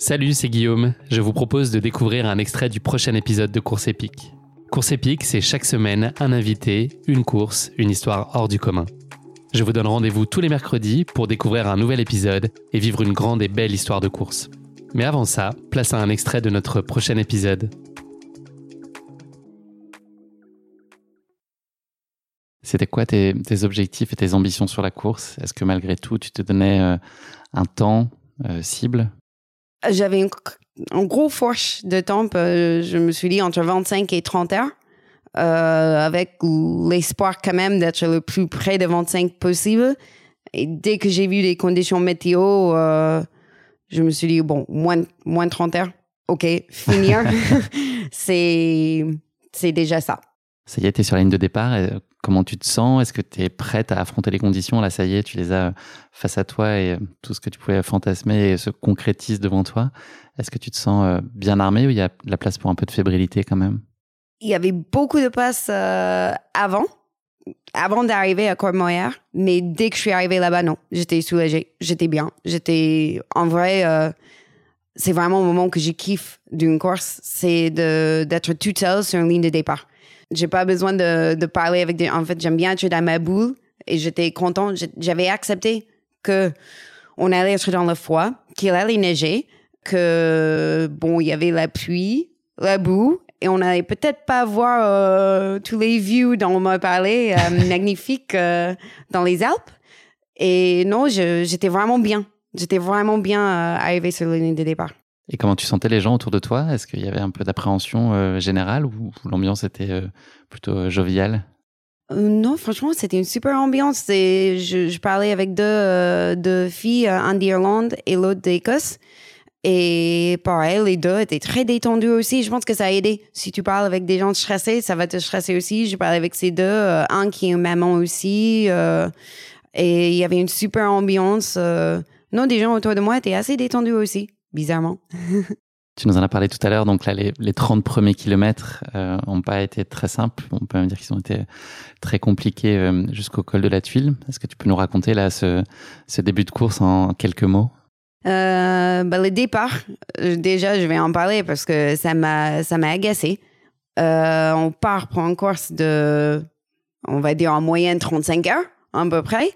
Salut, c'est Guillaume. Je vous propose de découvrir un extrait du prochain épisode de Course épique. Course épique, c'est chaque semaine un invité, une course, une histoire hors du commun. Je vous donne rendez-vous tous les mercredis pour découvrir un nouvel épisode et vivre une grande et belle histoire de course. Mais avant ça, place à un extrait de notre prochain épisode. C'était quoi tes, objectifs et tes ambitions sur la course? Est-ce que malgré tout, tu te donnais euh, un temps euh, cible? J'avais un, gros force de temps. Euh, je me suis dit entre 25 et 30 heures. avec l'espoir quand même d'être le plus près de 25 possible. Et dès que j'ai vu les conditions météo, je me suis dit, bon, moins, moins de 30 heures, OK, finir, c'est, c'est déjà ça. Ça y est, tu es sur la ligne de départ. Comment tu te sens? Est-ce que tu es prête à affronter les conditions? Là, ça y est, tu les as face à toi et euh, tout ce que tu pouvais fantasmer se concrétise devant toi. Est-ce que tu te sens euh, bien armée ou il y a la place pour un peu de fébrilité quand même? Il y avait beaucoup de place euh, avant, avant d'arriver à Courmayeur, mais dès que je suis arrivée là-bas, non, j'étais soulagée, j'étais bien, j'étais en vrai. c'est vraiment le moment que je kiffe d'une course, c'est d'être toute seule sur une ligne de départ j'ai pas besoin de, de, parler avec des. En fait, j'aime bien être dans ma boule et j'étais contente. J'avais accepté que on allait être dans le froid, qu'il allait neiger, que bon, il y avait la pluie, la boue et on allait peut-être pas voir euh, tous les views dont on m'a parlé, euh, magnifiques euh, dans les Alpes. Et non, j'étais vraiment bien. J'étais vraiment bien arrivé sur la ligne de départ. Et comment tu sentais les gens autour de toi? Est-ce qu'il y avait un peu d'appréhension euh, générale ou, l'ambiance était euh, plutôt euh, joviale? Non, franchement, c'était une super ambiance. Je, parlais avec deux, filles, un d'Irlande et l'autre d'Écosse. Et pareil, les deux étaient très détendus aussi. Je pense que ça a aidé. Si tu parles avec des gens stressés, ça va te stresser aussi. Je parlais avec ces deux, un qui est une maman aussi. et il y avait une super ambiance. non, des gens autour de moi étaient assez détendus aussi bizarrement. Tu nous en as parlé tout à l'heure, donc là, les, les 30 premiers kilomètres n'ont euh, pas été très simples. On peut même dire qu'ils ont été très compliqués euh, jusqu'au col de la tuile. Est-ce que tu peux nous raconter là ce, ce début de course en quelques mots? Euh, bah, Le départ, déjà, je vais en parler parce que ça m'a, ça m'a agacé. on part pour une course de, on va dire en moyenne 35 heures, à peu près.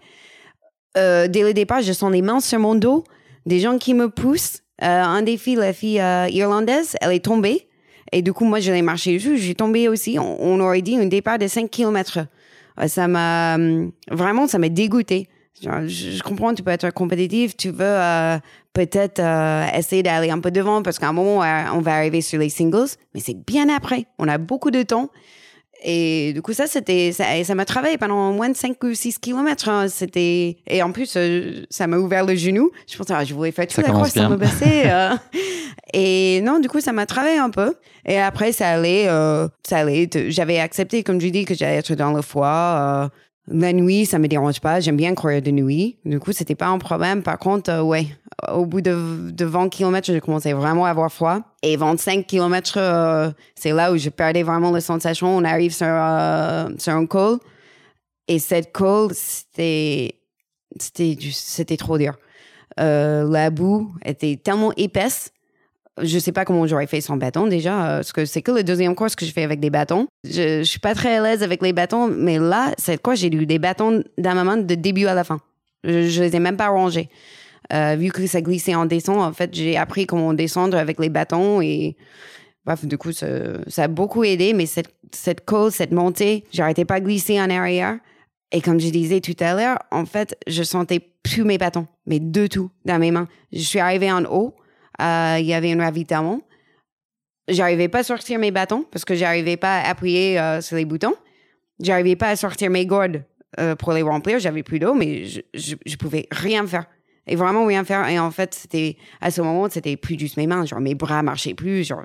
dès le départ, je sens les mains sur mon dos, des gens qui me poussent un des filles, la fille euh, irlandaise, elle est tombée. Et du coup, moi, je l'ai marché dessus. J'ai tombé aussi. On, aurait dit un départ de 5 km. Euh, ça m'a vraiment, ça m'a dégoûté. Je, comprends, tu peux être compétitif, tu veux peut-être essayer d'aller un peu devant parce qu'à un moment, on va arriver sur les singles, mais c'est bien après. On a beaucoup de temps. Et du coup, ça, c'était, ça, m'a travaillé pendant moins de 5 ou 6 kilomètres. Hein. C'était, et en plus, euh, ça m'a ouvert le genou. Je pensais, ah, je voulais faire toute la course sans me baisser. Euh. et non, du coup, ça m'a travaillé un peu. Et après, ça allait, euh, ça allait. J'avais accepté, comme je dis, que j'allais être dans le foie. La nuit, ça me dérange pas. J'aime bien courir de nuit. Du coup, c'était pas un problème. Par contre, ouais, au bout de, de 20 km, j'ai commencé vraiment à avoir froid. Et 25 km, euh, c'est là où je perdais vraiment la sensation. On arrive sur, euh, sur un col. Et cette col, c'était, c'était, c'était trop dur. Euh, la boue était tellement épaisse. Je sais pas comment j'aurais fait sans bâton déjà, parce que c'est que le deuxième course que je fais avec des bâtons. Je, je suis pas très à l'aise avec les bâtons, mais là, cette course, j'ai eu des bâtons ma main de début à la fin. Je, je les ai même pas rangés. Euh, vu que ça glissait en descente, en fait, j'ai appris comment descendre avec les bâtons et bref, du coup, ça, a beaucoup aidé. Mais cette, cette côte, cette montée, j'arrêtais pas de glisser en arrière. Et comme je disais tout à l'heure, en fait, je sentais plus mes bâtons, mais de tout dans mes mains. Je suis arrivée en haut, euh, il y avait un ravitaillement. J'arrivais pas à sortir mes bâtons parce que j'arrivais pas à appuyer euh, sur les boutons. J'arrivais pas à sortir mes gourdes euh, pour les remplir. J'avais plus d'eau, mais je, je, je pouvais rien faire. Et vraiment rien faire. Et en fait, c'était, à ce moment, c'était plus juste mes mains. Genre, mes bras marchaient plus. Genre,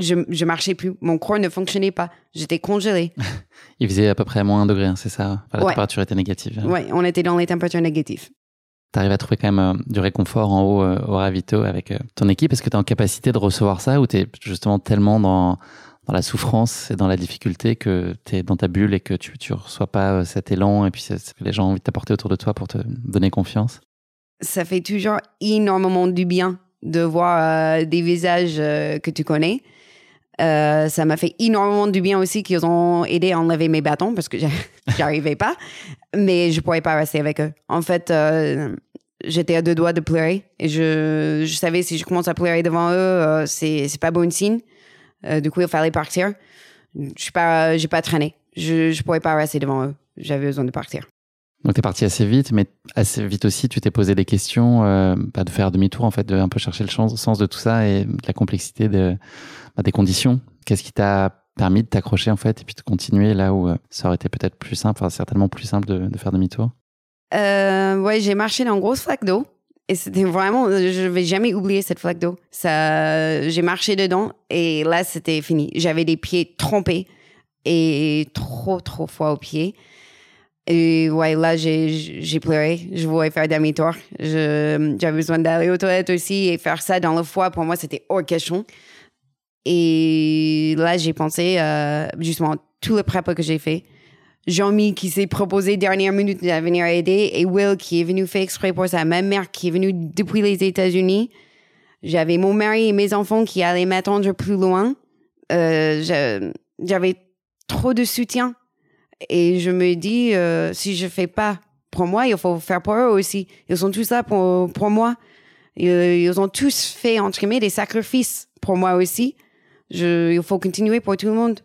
je, je marchais plus. Mon corps ne fonctionnait pas. J'étais congelée. Il faisait à peu près moins 1 degré, hein, c'est ça? Enfin, La Ouais. température était négative. Oui, on était dans les températures négatives. Tu arrives à trouver quand même euh, du réconfort en haut euh, au ravito avec euh, ton équipe. Est-ce que tu es en capacité de recevoir ça ou tu es justement tellement dans, dans la souffrance et dans la difficulté que tu es dans ta bulle et que tu ne reçois pas cet élan et puis c'est que les gens ont envie de t'apporter autour de toi pour te donner confiance? Ça fait toujours énormément du bien de voir des visages que tu connais. Ça m'a fait énormément du bien aussi qu'ils ont aidé à enlever mes bâtons parce que j'a- j'arrivais pas, mais je pourrais pas rester avec eux. En fait, euh, j'étais à deux doigts de pleurer et je, je savais si je commence à pleurer devant eux, euh, c'est c'est pas bon signe. Euh, du coup, il fallait partir. Je suis pas, j'ai pas traîné. Je je pourrais pas rester devant eux. J'avais besoin de partir. Donc tu es parti assez vite, mais assez vite aussi, tu t'es posé des questions, euh, bah, de faire demi-tour en fait, de un peu chercher le sens de tout ça et de la complexité bah, des conditions. Qu'est-ce qui t'a permis de t'accrocher en fait et puis de continuer là où euh, ça aurait été peut-être plus simple, enfin certainement plus simple de, faire demi-tour Euh, ouais, j'ai marché dans une grosse flaque d'eau. Et c'était vraiment, je vais jamais oublier cette flaque d'eau. Ça, j'ai marché dedans et là, c'était fini. J'avais des pieds trempés et trop, trop froid aux pieds. Et ouais, là, j'ai, pleuré. Je voulais faire demi-tour. J'avais besoin d'aller aux toilettes aussi et faire ça dans le froid. Pour moi, c'était hors question. Et là, j'ai pensé, euh, justement, tout le prep que j'ai fait. Jean-Mi qui s'est proposé dernière minute de venir aider et Will qui est venu faire exprès pour ça. Ma mère qui est venue depuis les États-Unis. J'avais mon mari et mes enfants qui allaient m'attendre plus loin. Euh, j'avais trop de soutien. Et je me dis, euh, si je fais pas pour moi, il faut faire pour eux aussi. Ils sont tous là pour, pour moi. Ils, ils ont tous fait, entre guillemets, des sacrifices pour moi aussi. Je, il faut continuer pour tout le monde.